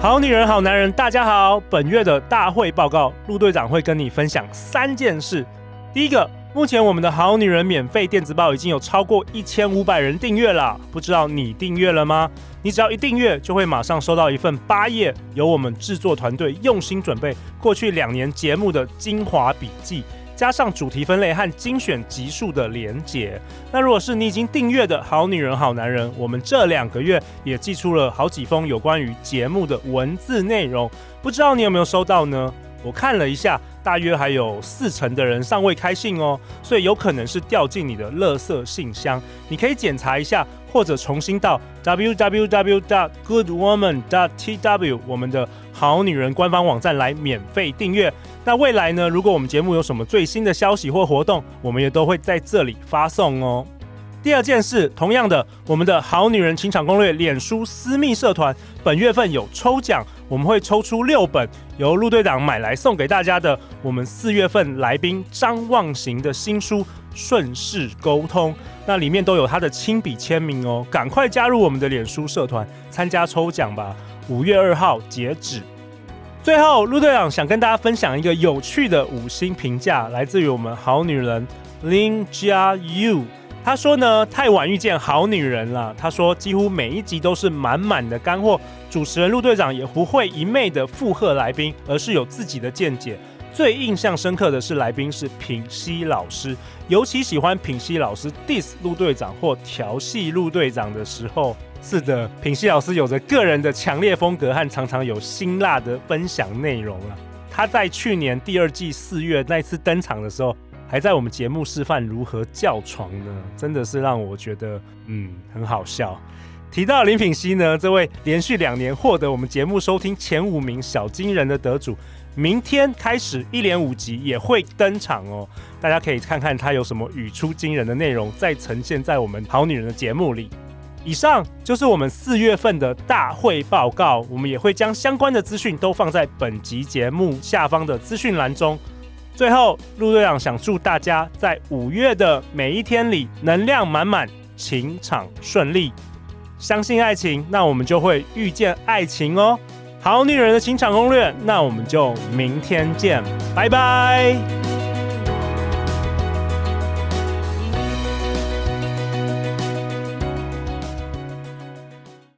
好女人，好男人，大家好。本月的大会报告，陆队长会跟你分享三件事。第一个，目前我们的好女人免费电子报已经有超过一千五百人订阅了，不知道你订阅了吗？你只要一订阅，就会马上收到一份八页由我们制作团队用心准备过去两年节目的精华笔记。加上主题分类和精选集数的连结。那如果是你已经订阅的好女人、好男人，我们这两个月也寄出了好几封有关于节目的文字内容，不知道你有没有收到呢？我看了一下，大约还有四成的人尚未开信哦，所以有可能是掉进你的垃圾信箱。你可以检查一下，或者重新到 www.goodwoman.tw 我们的好女人官方网站来免费订阅。那未来呢？如果我们节目有什么最新的消息或活动，我们也都会在这里发送哦。第二件事，同样的，我们的好女人情场攻略脸书私密社团本月份有抽奖，我们会抽出六本由陆队长买来送给大家的我们四月份来宾张望行的新书《顺势沟通》，那里面都有他的亲笔签名哦。赶快加入我们的脸书社团参加抽奖吧！五月二号截止。最后，陆队长想跟大家分享一个有趣的五星评价，来自于我们好女人 Lin Jia Yu。他说呢，太晚遇见好女人了。他说，几乎每一集都是满满的干货，主持人陆队长也不会一昧的附和来宾，而是有自己的见解。最印象深刻的是来宾是品熙老师，尤其喜欢品熙老师 diss 陆队长或调戏陆队长的时候。是的，品熙老师有着个人的强烈风格和常常有辛辣的分享内容啊。他在去年第二季四月那次登场的时候，还在我们节目示范如何叫床呢，真的是让我觉得嗯很好笑。提到林品熙呢，这位连续两年获得我们节目收听前五名小金人的得主，明天开始一连五集也会登场哦，大家可以看看他有什么语出惊人的内容，再呈现在我们好女人的节目里。以上就是我们四月份的大会报告，我们也会将相关的资讯都放在本集节目下方的资讯栏中。最后，陆队长想祝大家在五月的每一天里能量满满，情场顺利。相信爱情，那我们就会遇见爱情哦。好女人的情场攻略，那我们就明天见，拜拜。